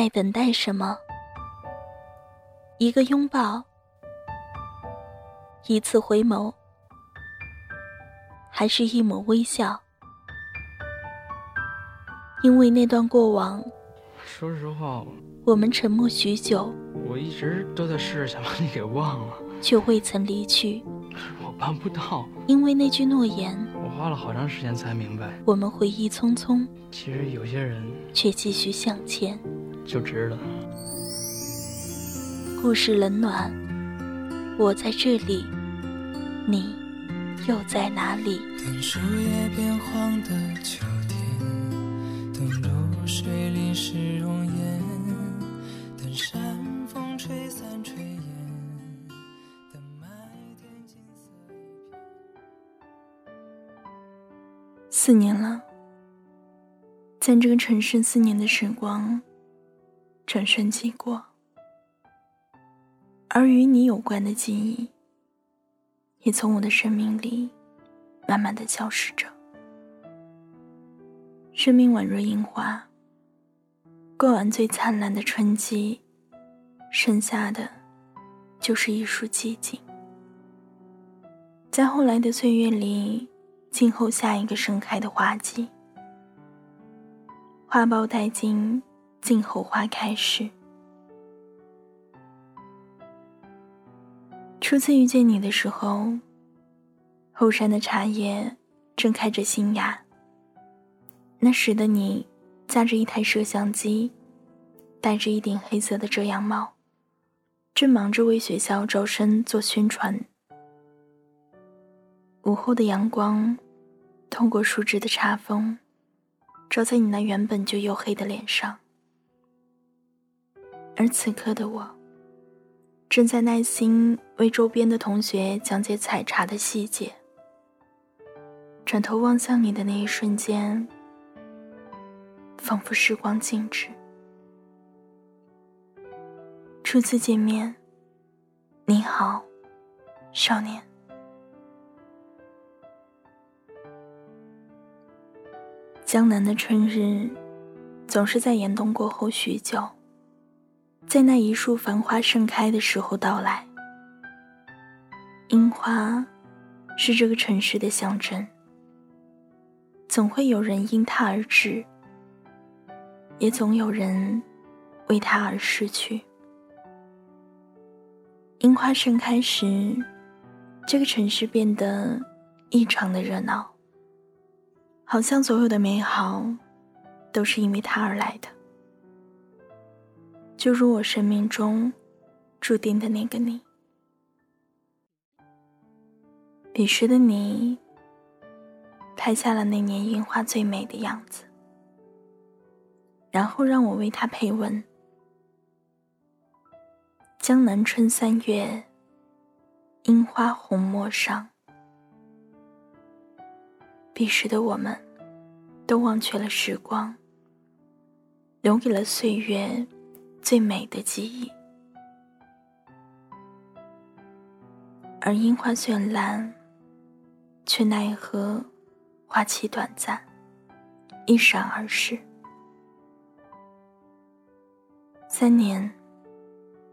在等待什么？一个拥抱，一次回眸，还是一抹微笑？因为那段过往，说实话，我们沉默许久，我一直都在试着想把你给忘了，却未曾离去。我办不到，因为那句诺言，我花了好长时间才明白，我们回忆匆匆，其实有些人却继续向前。就值了。故事冷暖，我在这里，你又在哪里？等树叶变黄的秋天，等露水淋湿容颜，等山风吹散炊烟，等麦田金色一片。四年了，在这个城市，四年的时光转瞬即过。而与你有关的记忆，也从我的生命里慢慢的消失着。生命宛若樱花，过完最灿烂的春季，剩下的就是一束寂静。在后来的岁月里，静候下一个盛开的花季。花苞待尽，静候花开时。初次遇见你的时候，后山的茶叶正开着新芽。那时的你，架着一台摄像机，戴着一顶黑色的遮阳帽，正忙着为学校招生做宣传。午后的阳光，通过树枝的插缝，照在你那原本就黝黑的脸上。而此刻的我。正在耐心为周边的同学讲解采茶的细节。转头望向你的那一瞬间，仿佛时光静止。初次见面，你好，少年。江南的春日，总是在严冬过后许久。在那一束繁花盛开的时候到来。樱花，是这个城市的象征。总会有人因它而至，也总有人为它而逝去。樱花盛开时，这个城市变得异常的热闹，好像所有的美好，都是因为它而来的。就如我生命中注定的那个你，彼时的你拍下了那年樱花最美的样子，然后让我为它配文：江南春三月，樱花红陌上。彼时的我们，都忘却了时光，留给了岁月。最美的记忆，而樱花绚烂，却奈何花期短暂，一闪而逝。三年，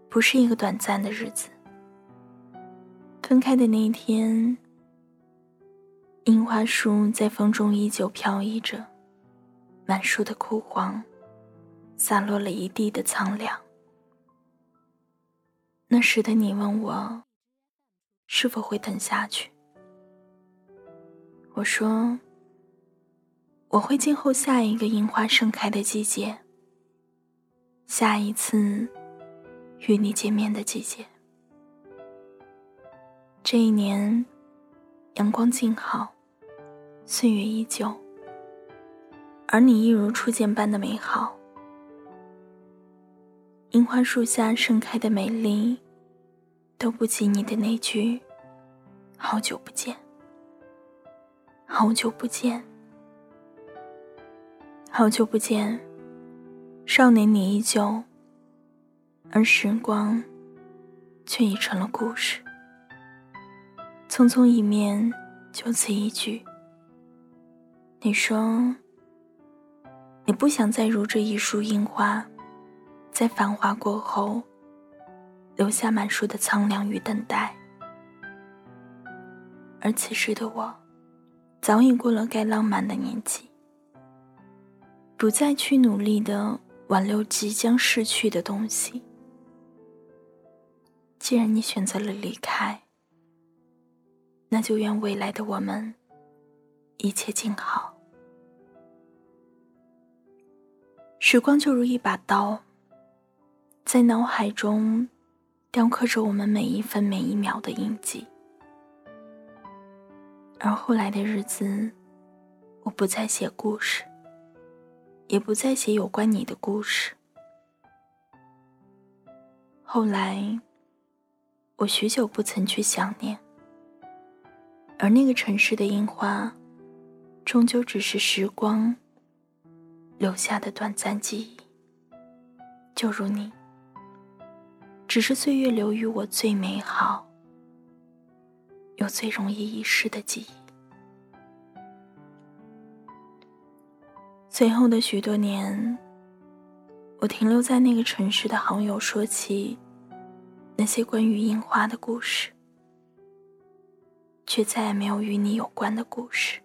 不是一个短暂的日子。分开的那一天，樱花树在风中依旧飘逸着，满树的枯黄。洒落了一地的苍凉。那时的你问我，是否会等下去？我说，我会静候下一个樱花盛开的季节，下一次与你见面的季节。这一年，阳光静好，岁月依旧。而你一如初见般的美好。樱花树下盛开的美丽，都不及你的那句“好久不见，好久不见，好久不见”。少年你依旧，而时光却已成了故事。匆匆一面，就此一句。你说，你不想再如这一束樱花。在繁华过后，留下满树的苍凉与等待。而此时的我，早已过了该浪漫的年纪，不再去努力的挽留即将逝去的东西。既然你选择了离开，那就愿未来的我们一切静好。时光就如一把刀。在脑海中雕刻着我们每一分每一秒的印记，而后来的日子，我不再写故事，也不再写有关你的故事。后来，我许久不曾去想念，而那个城市的樱花，终究只是时光留下的短暂记忆，就如你。只是岁月留予我最美好，又最容易遗失的记忆。随后的许多年，我停留在那个城市的好友说起那些关于樱花的故事，却再也没有与你有关的故事。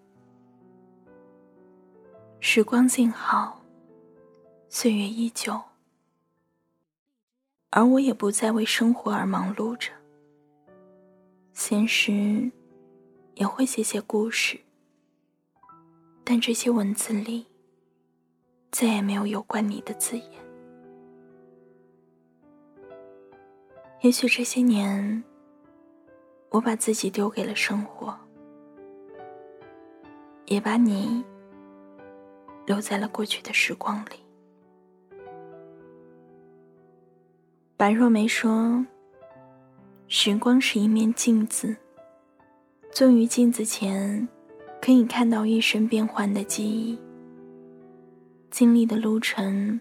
时光静好，岁月依旧。而我也不再为生活而忙碌着，闲时也会写写故事，但这些文字里再也没有有关你的字眼。也许这些年，我把自己丢给了生活，也把你留在了过去的时光里。白若梅说：“时光是一面镜子，坐于镜子前，可以看到一生变幻的记忆，经历的路程，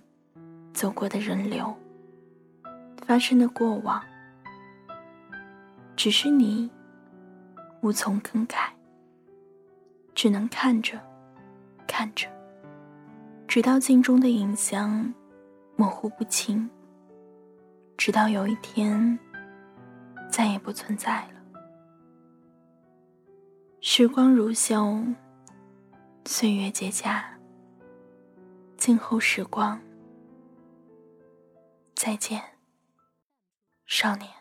走过的人流，发生的过往。只是你无从更改，只能看着，看着，直到镜中的影像模糊不清。”直到有一天，再也不存在了。时光如秀，岁月结痂。静候时光，再见，少年。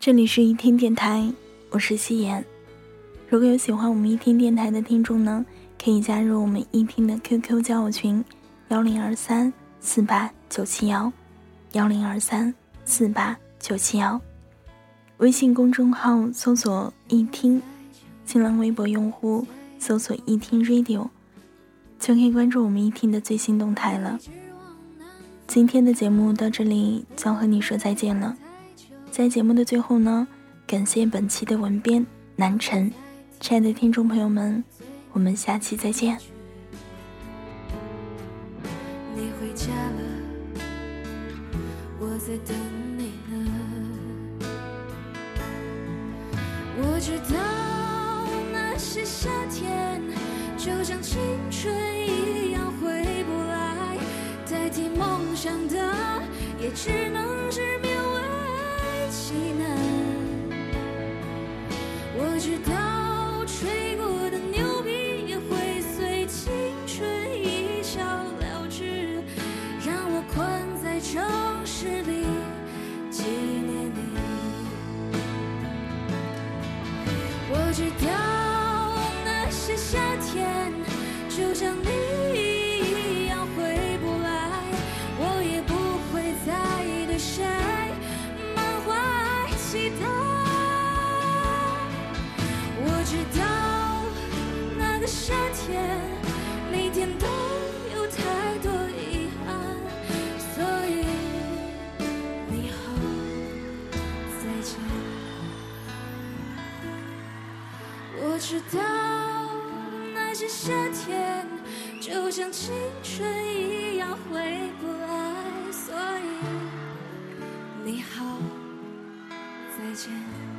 这里是一听电台，我是夕颜。如果有喜欢我们一听电台的听众呢，可以加入我们一听的 QQ 交友群：幺零二三四八九七幺，幺零二三四八九七幺。微信公众号搜索“一听”，新浪微博用户搜索“一听 Radio”，就可以关注我们一听的最新动态了。今天的节目到这里就要和你说再见了。在节目的最后呢，感谢本期的文编南辰，亲爱的听众朋友们，我们下期再见。你回家了，我在等你呢。我知道那些夏天，就像青春一样我知道那些夏天就像你知道那些夏天就像青春一样回不来，所以你好，再见。